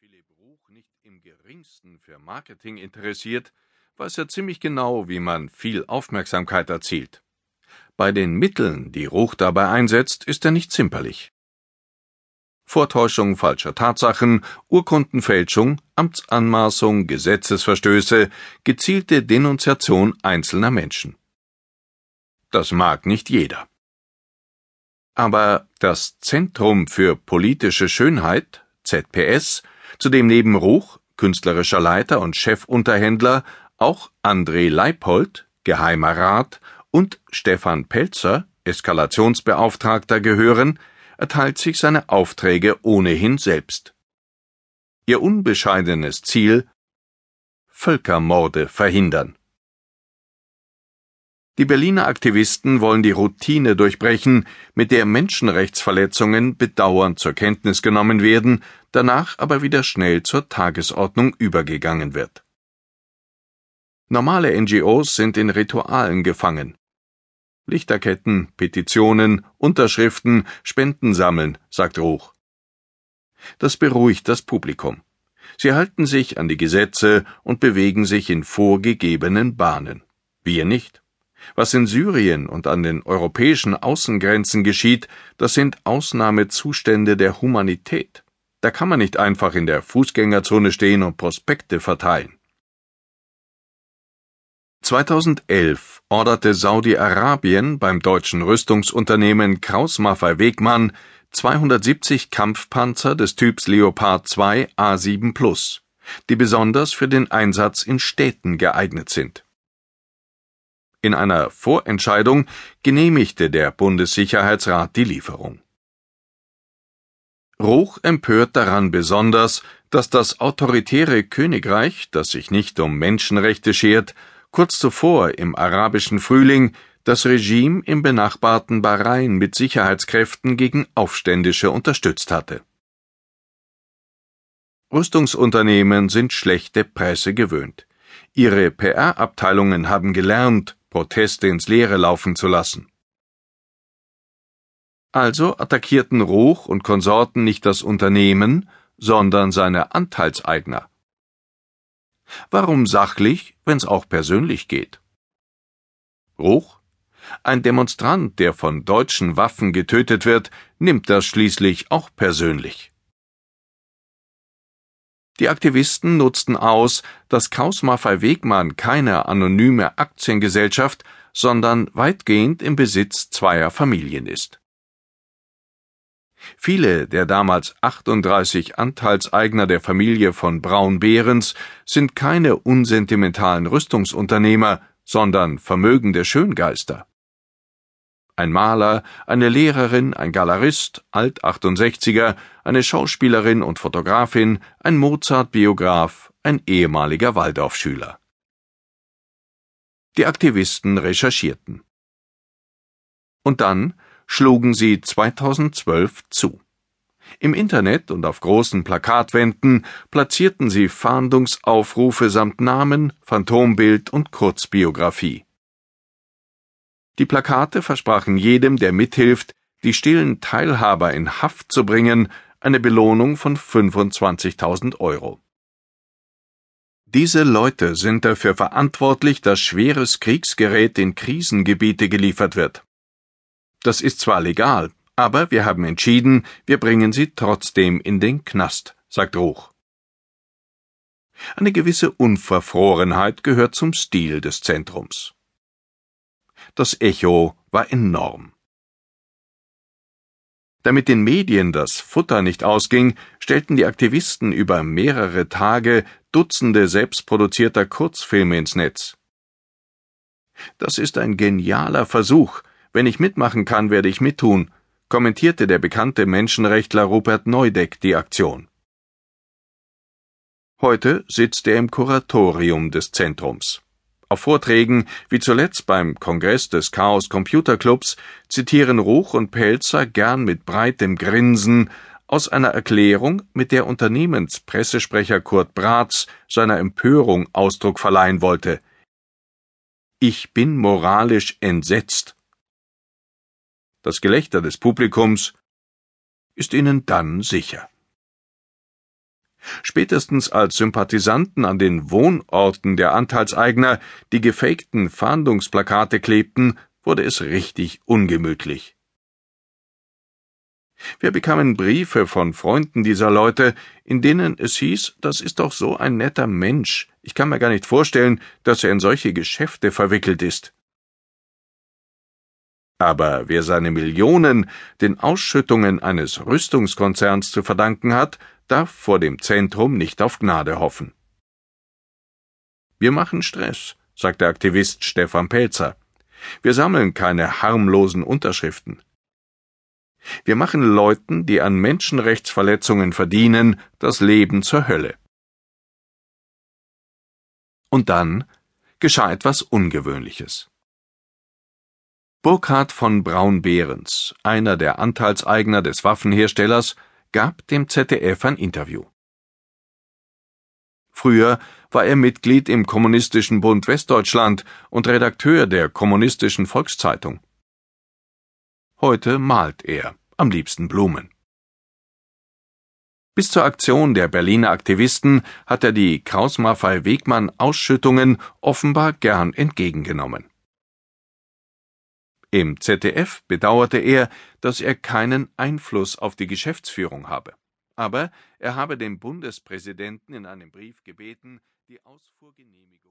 Philipp Ruch nicht im geringsten für Marketing interessiert, weiß er ziemlich genau, wie man viel Aufmerksamkeit erzielt. Bei den Mitteln, die Ruch dabei einsetzt, ist er nicht zimperlich. Vortäuschung falscher Tatsachen, Urkundenfälschung, Amtsanmaßung, Gesetzesverstöße, gezielte Denunziation einzelner Menschen. Das mag nicht jeder. Aber das Zentrum für politische Schönheit, ZPS, zu dem neben Ruch, künstlerischer Leiter und Chefunterhändler, auch André Leipold, Geheimer Rat und Stefan Pelzer, Eskalationsbeauftragter gehören, erteilt sich seine Aufträge ohnehin selbst. Ihr unbescheidenes Ziel Völkermorde verhindern. Die Berliner Aktivisten wollen die Routine durchbrechen, mit der Menschenrechtsverletzungen bedauernd zur Kenntnis genommen werden, danach aber wieder schnell zur Tagesordnung übergegangen wird. Normale NGOs sind in Ritualen gefangen. Lichterketten, Petitionen, Unterschriften, Spenden sammeln, sagt Ruch. Das beruhigt das Publikum. Sie halten sich an die Gesetze und bewegen sich in vorgegebenen Bahnen. Wir nicht. Was in Syrien und an den europäischen Außengrenzen geschieht, das sind Ausnahmezustände der Humanität. Da kann man nicht einfach in der Fußgängerzone stehen und Prospekte verteilen. 2011 orderte Saudi-Arabien beim deutschen Rüstungsunternehmen Kraus-Maffei-Wegmann 270 Kampfpanzer des Typs Leopard 2 A7 Plus, die besonders für den Einsatz in Städten geeignet sind. In einer Vorentscheidung genehmigte der Bundessicherheitsrat die Lieferung. Ruch empört daran besonders, dass das autoritäre Königreich, das sich nicht um Menschenrechte schert, kurz zuvor im arabischen Frühling das Regime im benachbarten Bahrain mit Sicherheitskräften gegen Aufständische unterstützt hatte. Rüstungsunternehmen sind schlechte Presse gewöhnt. Ihre PR-Abteilungen haben gelernt, Proteste ins Leere laufen zu lassen. Also attackierten Ruch und Konsorten nicht das Unternehmen, sondern seine Anteilseigner. Warum sachlich, wenn's auch persönlich geht? Ruch? Ein Demonstrant, der von deutschen Waffen getötet wird, nimmt das schließlich auch persönlich. Die Aktivisten nutzten aus, dass Kraus Maffei Wegmann keine anonyme Aktiengesellschaft, sondern weitgehend im Besitz zweier Familien ist. Viele der damals 38 Anteilseigner der Familie von Braun-Behrens sind keine unsentimentalen Rüstungsunternehmer, sondern vermögende Schöngeister ein Maler, eine Lehrerin, ein Galerist, Alt-68er, eine Schauspielerin und Fotografin, ein Mozart-Biograf, ein ehemaliger Waldorfschüler. Die Aktivisten recherchierten. Und dann schlugen sie 2012 zu. Im Internet und auf großen Plakatwänden platzierten sie Fahndungsaufrufe samt Namen, Phantombild und Kurzbiografie. Die Plakate versprachen jedem, der mithilft, die stillen Teilhaber in Haft zu bringen, eine Belohnung von 25.000 Euro. Diese Leute sind dafür verantwortlich, dass schweres Kriegsgerät in Krisengebiete geliefert wird. Das ist zwar legal, aber wir haben entschieden, wir bringen sie trotzdem in den Knast, sagt Ruch. Eine gewisse Unverfrorenheit gehört zum Stil des Zentrums. Das Echo war enorm. Damit den Medien das Futter nicht ausging, stellten die Aktivisten über mehrere Tage Dutzende selbstproduzierter Kurzfilme ins Netz. Das ist ein genialer Versuch. Wenn ich mitmachen kann, werde ich mittun, kommentierte der bekannte Menschenrechtler Rupert Neudeck die Aktion. Heute sitzt er im Kuratorium des Zentrums. Auf Vorträgen, wie zuletzt beim Kongress des Chaos Computer Clubs, zitieren Ruch und Pelzer gern mit breitem Grinsen aus einer Erklärung, mit der Unternehmenspressesprecher Kurt Bratz seiner Empörung Ausdruck verleihen wollte. Ich bin moralisch entsetzt. Das Gelächter des Publikums ist ihnen dann sicher. Spätestens als Sympathisanten an den Wohnorten der Anteilseigner die gefakten Fahndungsplakate klebten, wurde es richtig ungemütlich. Wir bekamen Briefe von Freunden dieser Leute, in denen es hieß, das ist doch so ein netter Mensch, ich kann mir gar nicht vorstellen, dass er in solche Geschäfte verwickelt ist. Aber wer seine Millionen den Ausschüttungen eines Rüstungskonzerns zu verdanken hat, darf vor dem Zentrum nicht auf Gnade hoffen. Wir machen Stress, sagt der Aktivist Stefan Pelzer. Wir sammeln keine harmlosen Unterschriften. Wir machen Leuten, die an Menschenrechtsverletzungen verdienen, das Leben zur Hölle. Und dann geschah etwas Ungewöhnliches. Burkhard von Braun-Behrens, einer der Anteilseigner des Waffenherstellers, gab dem ZDF ein Interview. Früher war er Mitglied im Kommunistischen Bund Westdeutschland und Redakteur der Kommunistischen Volkszeitung. Heute malt er, am liebsten Blumen. Bis zur Aktion der Berliner Aktivisten hat er die Kraus-Maffei-Wegmann-Ausschüttungen offenbar gern entgegengenommen. Im ZDF bedauerte er, dass er keinen Einfluss auf die Geschäftsführung habe. Aber er habe den Bundespräsidenten in einem Brief gebeten, die Ausfuhrgenehmigung